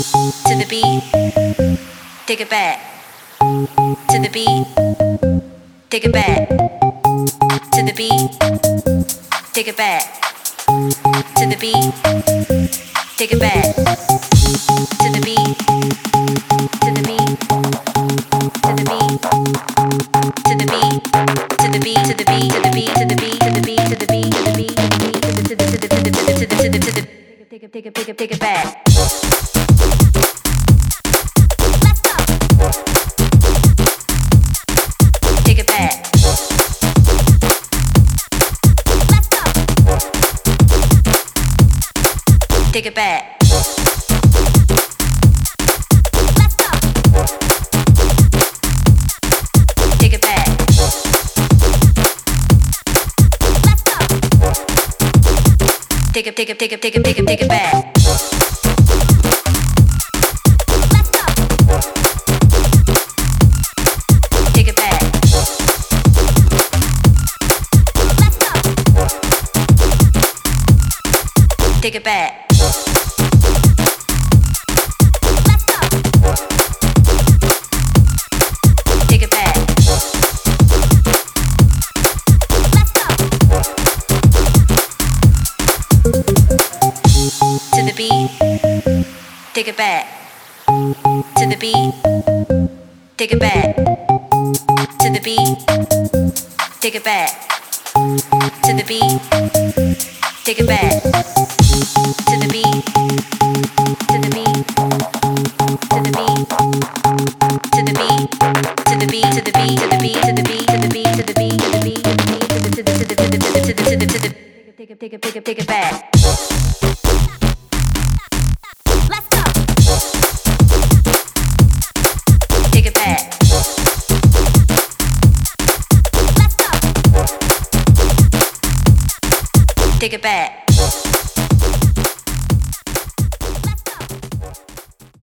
to the beat, take it back to the beat, take it back to the beat, take it back to the beat, take it back to the beat, to the beat, to the beat, to the beat, to the beat, to the beat, to the beat, to the beat, take it take it take it take it back. Take it back. Take it back. Take it, take it, take it, take it, take it, take it back. Take it back. Take it back. To the beat. Take it back. To the beat. Take it back. To the beat. Take it back. To the beat. To the beat. Take it back.